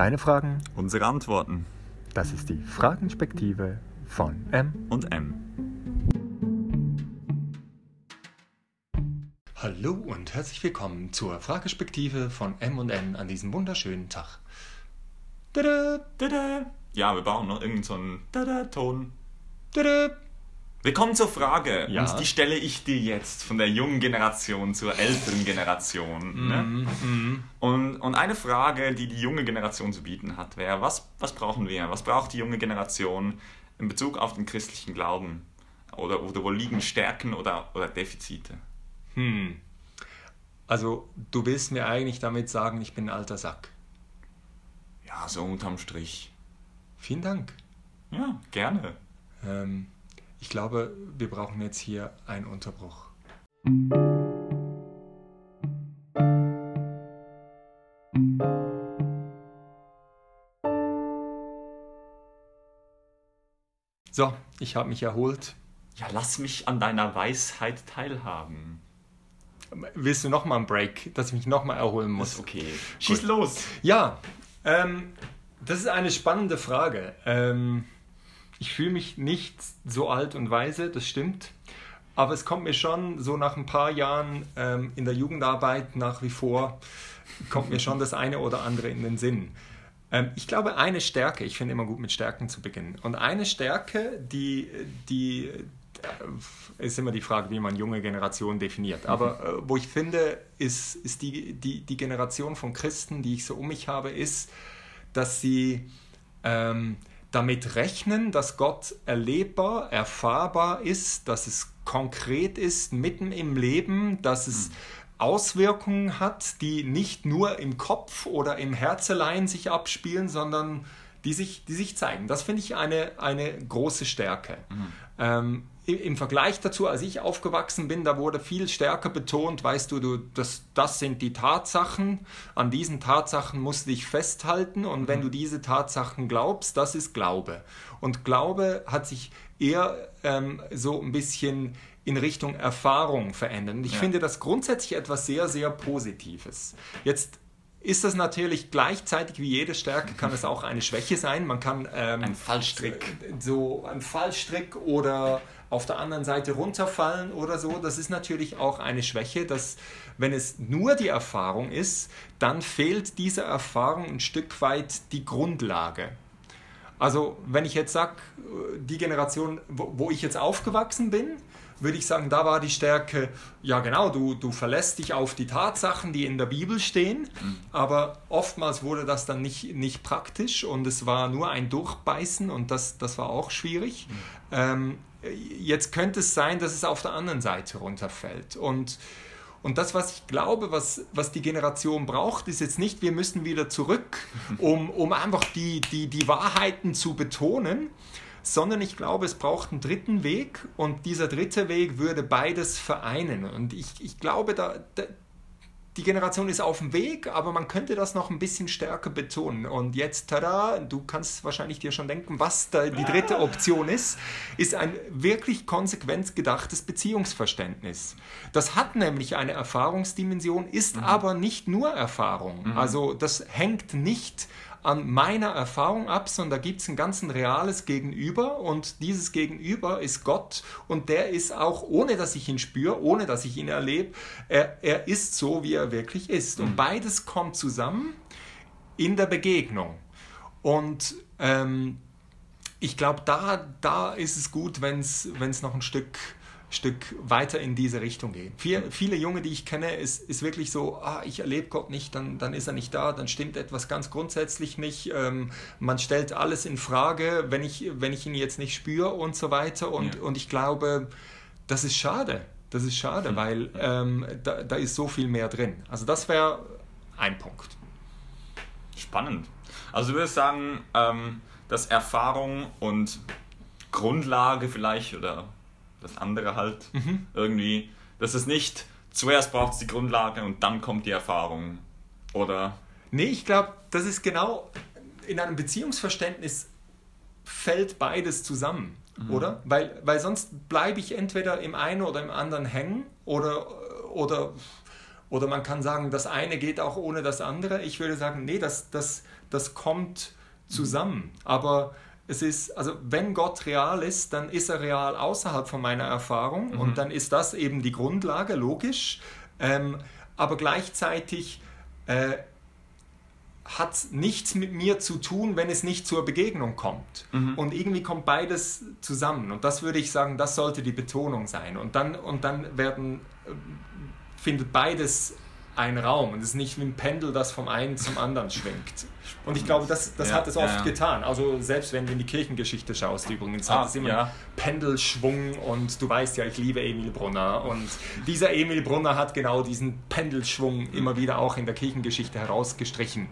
Deine Fragen, Unsere Antworten das ist die Fragenspektive von M. und M. Hallo und herzlich willkommen zur Fragespektive von M und N an diesem wunderschönen Tag. Tada, Tada. Ja, wir brauchen noch irgendeinen so Tada-Ton. tada. Willkommen zur Frage. Ja. Und die stelle ich dir jetzt von der jungen Generation zur älteren Generation. Ne? Mhm. Und, und eine Frage, die die junge Generation zu bieten hat, wäre, was, was brauchen wir? Was braucht die junge Generation in Bezug auf den christlichen Glauben? Oder, oder wo liegen Stärken oder, oder Defizite? Hm. Also, du willst mir eigentlich damit sagen, ich bin ein alter Sack. Ja, so unterm Strich. Vielen Dank. Ja, gerne. Ähm, ich glaube, wir brauchen jetzt hier einen Unterbruch. So, ich habe mich erholt. Ja, lass mich an deiner Weisheit teilhaben. Willst du nochmal einen Break, dass ich mich nochmal erholen muss? Ist okay. Schieß los. Ja, ähm, das ist eine spannende Frage. Ähm, ich fühle mich nicht so alt und weise, das stimmt. Aber es kommt mir schon so nach ein paar Jahren ähm, in der Jugendarbeit nach wie vor, kommt mir schon das eine oder andere in den Sinn. Ähm, ich glaube, eine Stärke, ich finde immer gut mit Stärken zu beginnen. Und eine Stärke, die, die äh, ist immer die Frage, wie man junge Generation definiert. Aber äh, wo ich finde, ist, ist die, die, die Generation von Christen, die ich so um mich habe, ist, dass sie ähm, damit rechnen, dass Gott erlebbar, erfahrbar ist, dass es konkret ist, mitten im Leben, dass es Auswirkungen hat, die nicht nur im Kopf oder im Herzelein sich abspielen, sondern die sich, die sich zeigen. Das finde ich eine, eine große Stärke. Ähm, i- Im Vergleich dazu, als ich aufgewachsen bin, da wurde viel stärker betont, weißt du, du das, das sind die Tatsachen, an diesen Tatsachen musst du dich festhalten und wenn du diese Tatsachen glaubst, das ist Glaube. Und Glaube hat sich eher ähm, so ein bisschen in Richtung Erfahrung verändert. Und ich Ja. finde das grundsätzlich etwas sehr, sehr Positives. Jetzt ist das natürlich gleichzeitig wie jede Stärke, kann es auch eine Schwäche sein. Man kann ähm, Ein Fallstrick. so ein Fallstrick oder auf der anderen Seite runterfallen oder so. Das ist natürlich auch eine Schwäche, dass wenn es nur die Erfahrung ist, dann fehlt dieser Erfahrung ein Stück weit die Grundlage. Also wenn ich jetzt sage, die Generation, wo, wo ich jetzt aufgewachsen bin, würde ich sagen, da war die Stärke, ja genau, du, du verlässt dich auf die Tatsachen, die in der Bibel stehen, aber oftmals wurde das dann nicht, nicht praktisch und es war nur ein Durchbeißen und das, das war auch schwierig. Ähm, jetzt könnte es sein, dass es auf der anderen Seite runterfällt und und das, was ich glaube, was, was die Generation braucht, ist jetzt nicht, wir müssen wieder zurück, um, um einfach die, die, die Wahrheiten zu betonen, sondern ich glaube, es braucht einen dritten Weg und dieser dritte Weg würde beides vereinen. Und ich, ich glaube, da, da, die Generation ist auf dem Weg, aber man könnte das noch ein bisschen stärker betonen. Und jetzt, tada, du kannst wahrscheinlich dir schon denken, was da die dritte Option ist, ist ein wirklich konsequent gedachtes Beziehungsverständnis. Das hat nämlich eine Erfahrungsdimension, ist aber nicht nur Erfahrung. Also das hängt nicht an meiner Erfahrung ab, sondern da gibt es ein ganz ein reales Gegenüber und dieses Gegenüber ist Gott und der ist auch, ohne dass ich ihn spüre, ohne dass ich ihn erlebe, er, er ist so, wie er wirklich ist. Und beides kommt zusammen in der Begegnung. Und ähm, ich glaube, da, da ist es gut, wenn es noch ein Stück, Stück weiter in diese Richtung geht. Viel, viele Junge, die ich kenne, ist, ist wirklich so, ah, ich erlebe Gott nicht, dann, dann ist er nicht da, dann stimmt etwas ganz grundsätzlich nicht. Ähm, man stellt alles in Frage, wenn ich, wenn ich ihn jetzt nicht spüre und so weiter. Und, Ja. und ich glaube, das ist schade. Das ist schade, weil ähm, da, da ist so viel mehr drin. Also das wäre ein Punkt. Spannend. Also du würdest sagen, ähm, dass Erfahrung und Grundlage vielleicht oder das andere halt irgendwie, dass es nicht zuerst braucht es die Grundlage und dann kommt die Erfahrung. Oder Nee, ich glaube, das ist genau in einem Beziehungsverständnis fällt beides zusammen, oder? Weil, weil sonst bleibe ich entweder im einen oder im anderen hängen oder, oder, oder man kann sagen, das eine geht auch ohne das andere. Ich würde sagen, nee, das, das, das kommt zusammen. Aber es ist, also wenn Gott real ist, dann ist er real außerhalb von meiner Erfahrung mhm. und dann ist das eben die Grundlage, logisch. Ähm, aber gleichzeitig äh, hat nichts mit mir zu tun, wenn es nicht zur Begegnung kommt. Mhm. Und irgendwie kommt beides zusammen. Und das würde ich sagen, das sollte die Betonung sein. Und dann, und dann werden, äh, findet beides einen Raum. Und es ist nicht wie ein Pendel, das vom einen zum anderen schwingt. Und ich glaube, das, das ja, hat es oft ja. getan. Also selbst wenn du in die Kirchengeschichte schaust übrigens, ah, hat es immer ja. Pendelschwung und du weißt ja, ich liebe Emil Brunner und dieser Emil Brunner hat genau diesen Pendelschwung immer wieder auch in der Kirchengeschichte herausgestrichen.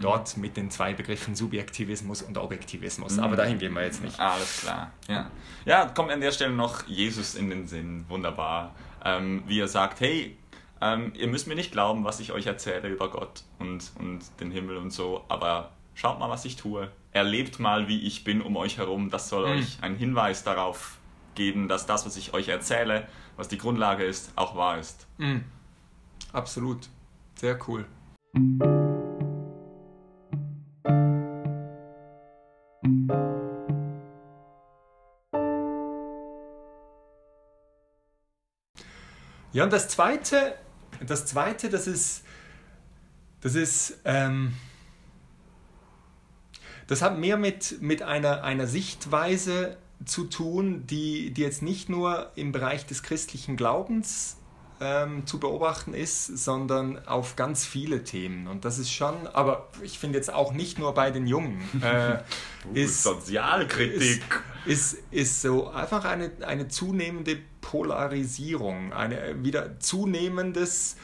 Dort mit den zwei Begriffen Subjektivismus und Objektivismus. Aber dahin gehen wir jetzt nicht. Alles klar. Ja, ja kommt an der Stelle noch Jesus in den Sinn. Wunderbar. Ähm, wie er sagt, hey, ähm, ihr müsst mir nicht glauben, was ich euch erzähle über Gott und, und den Himmel und so, aber schaut mal, was ich tue. Erlebt mal, wie ich bin um euch herum. Das soll mhm. euch einen Hinweis darauf geben, dass das, was ich euch erzähle, was die Grundlage ist, auch wahr ist. Mhm. Absolut. Sehr cool. Ja, und das Zweite, das Zweite, das ist, das ist, ähm, das hat mehr mit, mit einer, einer Sichtweise zu tun, die, die jetzt nicht nur im Bereich des christlichen Glaubens ähm, zu beobachten ist, sondern auf ganz viele Themen. Und das ist schon, aber ich finde jetzt auch nicht nur bei den Jungen. Äh, ist, Sozialkritik. Ist, ist, ist so einfach eine, eine zunehmende Polarisierung, ein wieder zunehmendes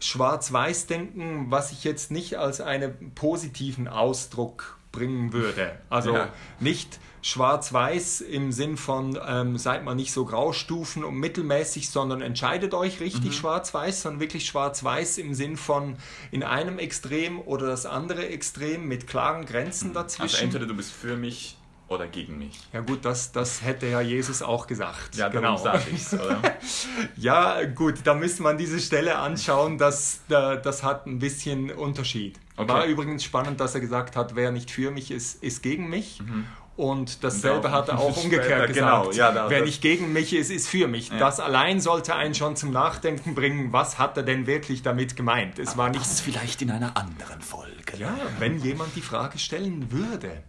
Schwarz-Weiß-Denken, was ich jetzt nicht als einen positiven Ausdruck bringen würde. Also ja. nicht schwarz-weiß im Sinn von ähm, seid mal nicht so graustufen und mittelmäßig, sondern entscheidet euch richtig mhm. schwarz-weiß, sondern wirklich schwarz-weiß im Sinn von in einem Extrem oder das andere Extrem mit klaren Grenzen mhm. dazwischen. Also entweder du bist für mich oder gegen mich. Ja gut, das, das hätte ja Jesus auch gesagt. Ja, genau. sage ich's, oder? ja gut, da müsste man diese Stelle anschauen, das, das hat ein bisschen Unterschied. Okay. War übrigens spannend, dass er gesagt hat, wer nicht für mich ist, ist gegen mich. Mhm. Und dasselbe hat er auch umgekehrt genau, gesagt. Genau, ja, da, Wer nicht gegen mich ist, ist für mich. Ja. Das allein sollte einen schon zum Nachdenken bringen, was hat er denn wirklich damit gemeint. Es war nicht das vielleicht in einer anderen Folge. Ja, wenn jemand die Frage stellen würde.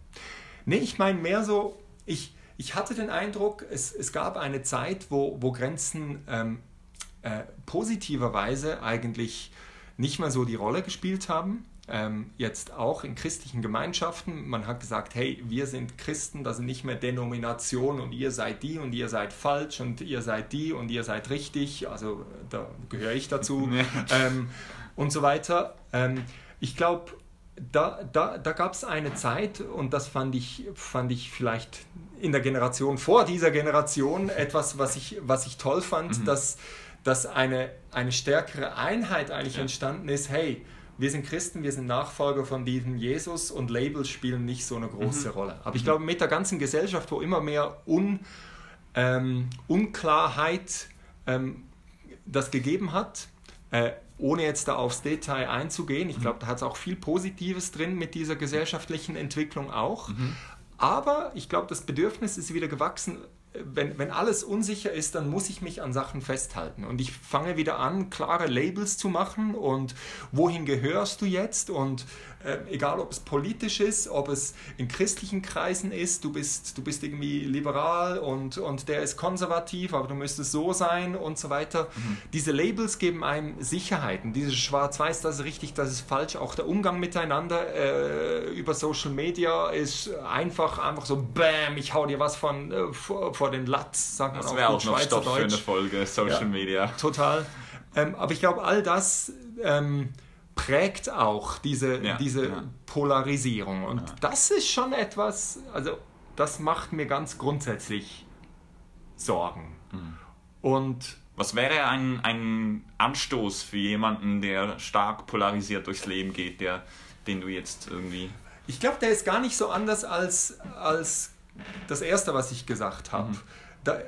Nee, ich meine mehr so, ich, ich hatte den Eindruck, es, es gab eine Zeit, wo, wo Grenzen ähm, äh, positiverweise eigentlich nicht mehr so die Rolle gespielt haben ähm, jetzt auch in christlichen Gemeinschaften. Man hat gesagt, hey, wir sind Christen, das sind nicht mehr Denomination und ihr seid die und ihr seid falsch und ihr seid die und ihr seid richtig. Also da gehöre ich dazu ähm, und so weiter. Ähm, ich glaube, da, da, da gab es eine Zeit und das fand ich, fand ich vielleicht in der Generation vor dieser Generation etwas, was ich, was ich toll fand, mhm. dass, dass eine, eine stärkere Einheit eigentlich ja. entstanden ist. Hey, wir sind Christen, wir sind Nachfolger von diesem Jesus und Labels spielen nicht so eine große mhm. Rolle. Aber ich mhm. glaube, mit der ganzen Gesellschaft, wo immer mehr Un, ähm, Unklarheit ähm, das gegeben hat, äh, ohne jetzt da aufs Detail einzugehen, ich glaube, da hat es auch viel Positives drin mit dieser gesellschaftlichen Entwicklung auch. Mhm. Aber ich glaube, das Bedürfnis ist wieder gewachsen, wenn, wenn alles unsicher ist, dann muss ich mich an Sachen festhalten. Und ich fange wieder an, klare Labels zu machen und wohin gehörst du jetzt? Und äh, egal, ob es politisch ist, ob es in christlichen Kreisen ist, du bist, du bist irgendwie liberal und, und der ist konservativ, aber du müsstest so sein und so weiter. Mhm. Diese Labels geben einem Sicherheiten. Dieses Schwarz-Weiß, das ist richtig, das ist falsch. Auch der Umgang miteinander äh, über Social Media ist einfach, einfach so, bam, ich hau dir was von, äh, vor, vor den Latz, sagt man das auch, auch noch Schweizer Stoff für eine Folge Social ja, Media. Total. Ähm, aber ich glaube, all das ähm, prägt auch diese, ja, diese ja. Polarisierung. Und das ist schon etwas, also das macht mir ganz grundsätzlich Sorgen. Mhm. Und was wäre ein, ein Anstoß für jemanden, der stark polarisiert durchs Leben geht, der, den du jetzt irgendwie. Ich glaube, der ist gar nicht so anders als, als das Erste, was ich gesagt habe. Mhm. da,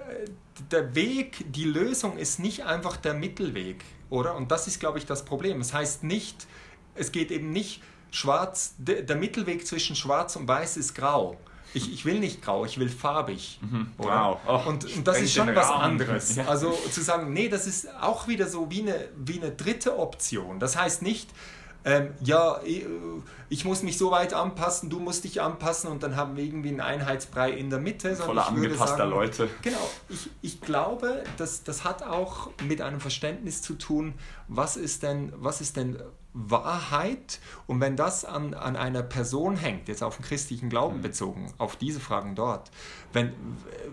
der Weg, die Lösung ist nicht einfach der Mittelweg, oder? Und das ist, glaube ich, das Problem. Es heißt nicht, es geht eben nicht schwarz, der, der Mittelweg zwischen schwarz und weiß ist grau. Ich, ich will nicht grau, ich will farbig. Mhm. Wow. Oh, und, und das ist schon was anderes. Ja. Also zu sagen, nee, das ist auch wieder so wie eine, wie eine dritte Option. Das heißt nicht, ähm, ja, ich, ich, muss mich so weit anpassen, du musst dich anpassen und dann haben wir irgendwie einen Einheitsbrei in der Mitte. Voller angepasster sagen, Leute. Genau, ich, ich glaube, das, das hat auch mit einem Verständnis zu tun, was ist denn, was ist denn Wahrheit und wenn das an, an einer Person hängt, jetzt auf den christlichen Glauben mhm. bezogen, auf diese Fragen dort, wenn,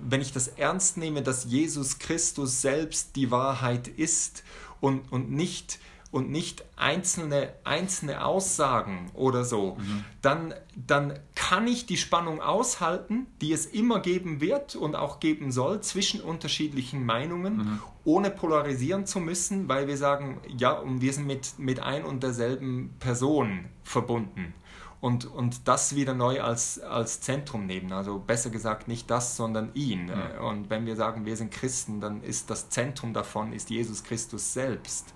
wenn ich das ernst nehme, dass Jesus Christus selbst die Wahrheit ist und, und nicht und nicht einzelne, einzelne Aussagen oder so, mhm. dann, dann kann ich die Spannung aushalten, die es immer geben wird und auch geben soll zwischen unterschiedlichen Meinungen, mhm. ohne polarisieren zu müssen, weil wir sagen, ja, und wir sind mit, mit ein und derselben Person verbunden. Und, und das wieder neu als, als Zentrum nehmen. Also besser gesagt nicht das, sondern ihn. Mhm. Und wenn wir sagen, wir sind Christen, dann ist das Zentrum davon ist Jesus Christus selbst.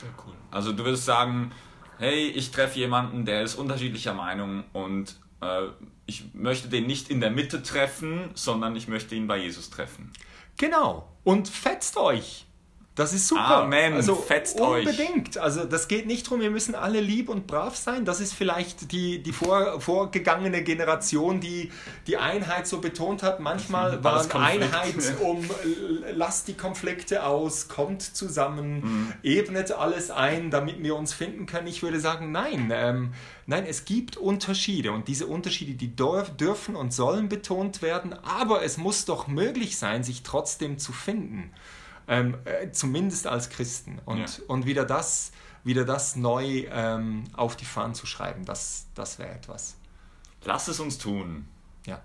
Sehr cool. Also du würdest sagen, hey, ich treffe jemanden, der ist unterschiedlicher Meinung und äh, ich möchte den nicht in der Mitte treffen, sondern ich möchte ihn bei Jesus treffen. Genau. Und fetzt euch. Das ist super. Amen. Also Fetzt unbedingt. Euch. Also das geht nicht darum, wir müssen alle lieb und brav sein. Das ist vielleicht die, die vor, vorgegangene Generation, die die Einheit so betont hat. Manchmal war Einheit um lasst die Konflikte aus, kommt zusammen, mhm. ebnet alles ein, damit wir uns finden können. Ich würde sagen, nein. Ähm, nein, es gibt Unterschiede und diese Unterschiede, die dürfen und sollen betont werden, aber es muss doch möglich sein, sich trotzdem zu finden. Ähm, äh, zumindest als Christen. Und, ja. und wieder, das, wieder das neu ähm, auf die Fahnen zu schreiben, das, das wäre etwas. Lass es uns tun. Ja.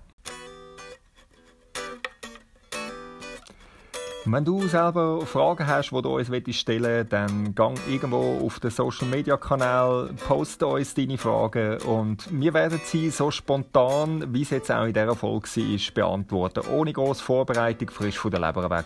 Wenn du selber Fragen hast, die du uns stellen willst, dann gang irgendwo auf den Social Media Kanal, poste uns deine Fragen und wir werden sie so spontan, wie es jetzt auch in dieser Folge war, beantworten. Ohne große Vorbereitung, frisch von der Leber weg.